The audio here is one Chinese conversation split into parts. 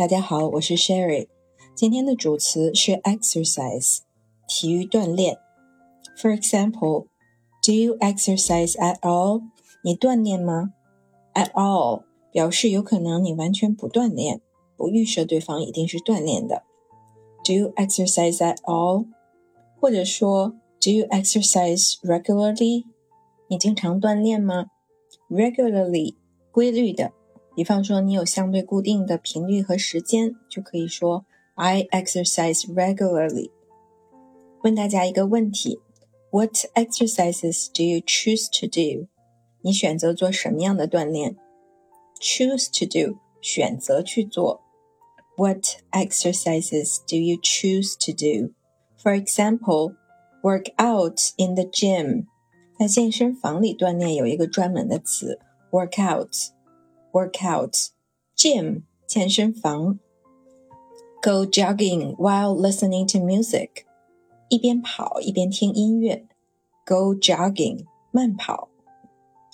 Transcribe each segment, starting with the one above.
大家好，我是 Sherry。今天的主词是 exercise，体育锻炼。For example, do you exercise at all？你锻炼吗？At all 表示有可能你完全不锻炼，不预设对方一定是锻炼的。Do you exercise at all？或者说 Do you exercise regularly？你经常锻炼吗？Regularly 规律的。 比方说，你有相对固定的频率和时间，就可以说 I exercise regularly。问大家一个问题：What exercises do you choose to do？你选择做什么样的锻炼？Choose to do，选择去做。What exercises do you choose to do？For example, work out in the gym。在健身房里锻炼有一个专门的词，work out。 workout, gym 健身房，go jogging while listening to music 一边跑一边听音乐，go jogging 慢跑。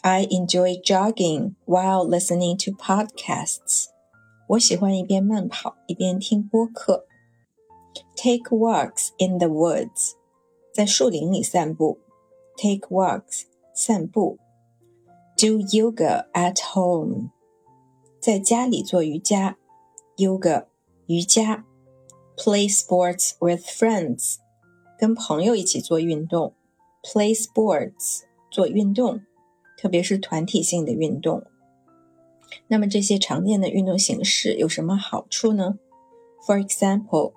I enjoy jogging while listening to podcasts 我喜欢一边慢跑一边听播客。Take walks in the woods 在树林里散步，take walks 散步。Do yoga at home 在家里做瑜伽，yoga 瑜伽；play sports with friends，跟朋友一起做运动；play sports 做运动，特别是团体性的运动。那么这些常见的运动形式有什么好处呢？For example,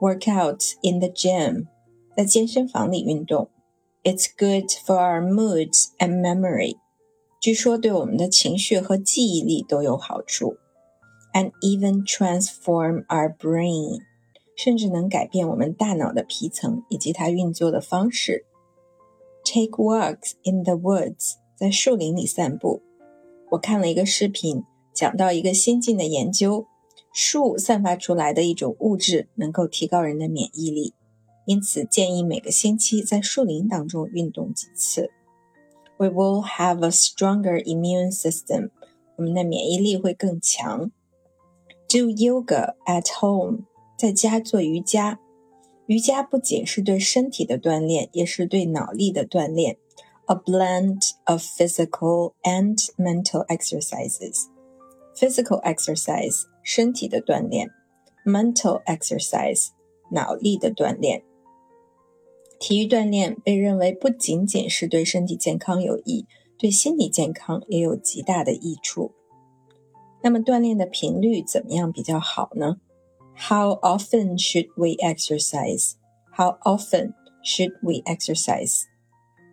work out in the gym，在健身房里运动。It's good for our moods and memory。 据说对我们的情绪和记忆力都有好处，and even transform our brain，甚至能改变我们大脑的皮层以及它运作的方式。Take walks in the woods，在树林里散步。我看了一个视频，讲到一个新进的研究，树散发出来的一种物质能够提高人的免疫力，因此建议每个星期在树林当中运动几次。we will have a stronger immune system. 我们的免疫力会更强。Do yoga at home，在家做瑜伽。瑜伽不仅是对身体的锻炼，也是对脑力的锻炼。A blend of physical and mental exercises. Physical exercise，身体的锻炼；mental exercise，脑力的锻炼。 体育锻炼被认为不仅仅是对身体健康有益，对心理健康也有极大的益处。那么锻炼的频率怎么样比较好呢？How often should we exercise? How often should we exercise?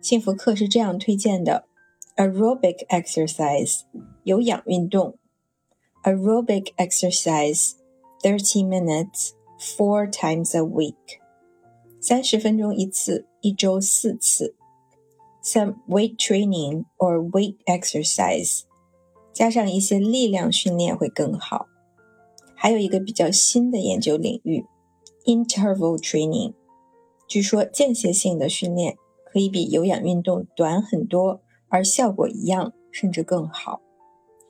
幸福课是这样推荐的：aerobic exercise 有氧运动，aerobic exercise thirty minutes four times a week。 三十分钟一次，一周四次。Some weight training or weight exercise，加上一些力量训练会更好。还有一个比较新的研究领域，interval training，据说间歇性的训练可以比有氧运动短很多，而效果一样，甚至更好。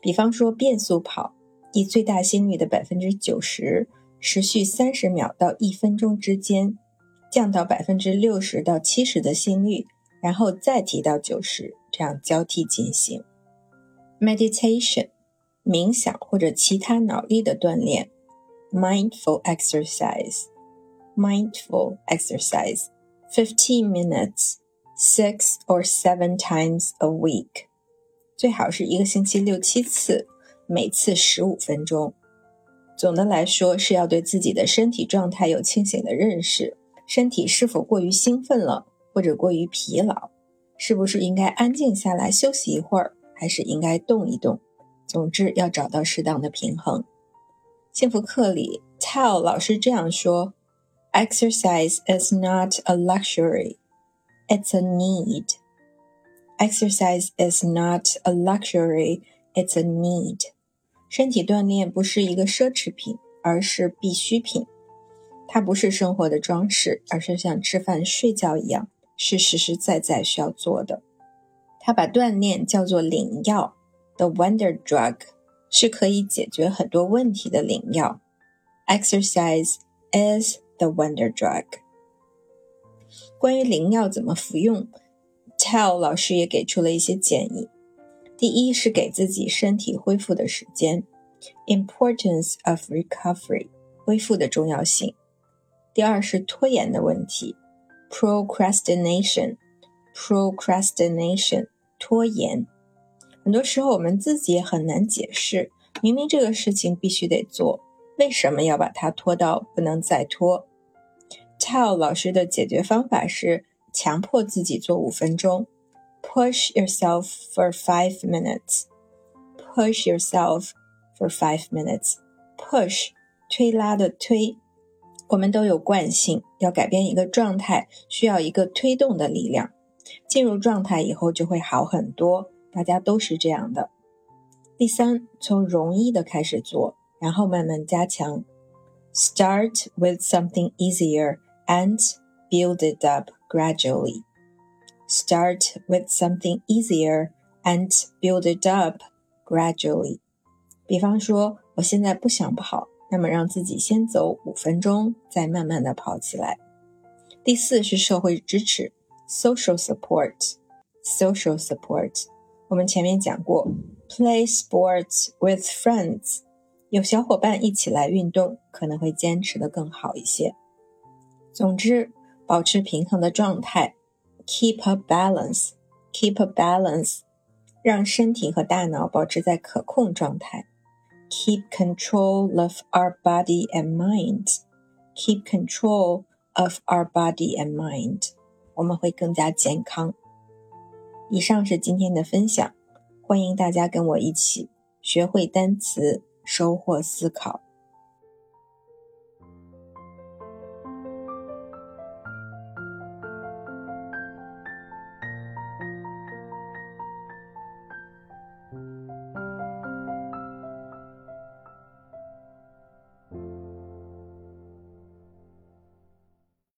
比方说变速跑，以最大心率的百分之九十，持续三十秒到一分钟之间。降到百分之六十到七十的心率，然后再提到九十，这样交替进行。Meditation，冥想或者其他脑力的锻炼。Mindful exercise，mindful exercise，fifteen minutes，six or seven times a week，最好是一个星期六七次，每次十五分钟。总的来说，是要对自己的身体状态有清醒的认识。身体是否过于兴奋了，或者过于疲劳？是不是应该安静下来休息一会儿，还是应该动一动？总之，要找到适当的平衡。幸福课里，Tell 老师这样说：“Exercise is not a luxury; it's a need. Exercise is not a luxury; it's a need.” 身体锻炼不是一个奢侈品，而是必需品。它不是生活的装饰，而是像吃饭、睡觉一样，是实实在在需要做的。他把锻炼叫做灵药，the wonder drug，是可以解决很多问题的灵药。Exercise is the wonder drug。关于灵药怎么服用，Tell 老师也给出了一些建议。第一是给自己身体恢复的时间，importance of recovery，恢复的重要性。第二是拖延的问题，procrastination，procrastination，拖延。很多时候我们自己也很难解释，明明这个事情必须得做，为什么要把它拖到不能再拖？Tell 老师的解决方法是强迫自己做五分钟。Push yourself for five minutes. Push yourself for five minutes. Push 推拉的推，我们都有惯性，要改变一个状态，需要一个推动的力量。进入状态以后就会好很多，大家都是这样的。第三，从容易的开始做，然后慢慢加强。Start with something easier and build it up gradually. Start with something easier and build it up gradually. 比方说，我现在不想跑，那么让自己先走五分钟，再慢慢的跑起来。第四是社会支持，social support。social support，我们前面讲过，play sports with friends，有小伙伴一起来运动，可能会坚持的更好一些。总之，保持平衡的状态。keep a balance, keep a balance，让身体和大脑保持在可控状态。Keep control of our body and mind. Keep control of our body and mind，我们会更加健康。以上是今天的分享，欢迎大家跟我一起学会单词，收获思考。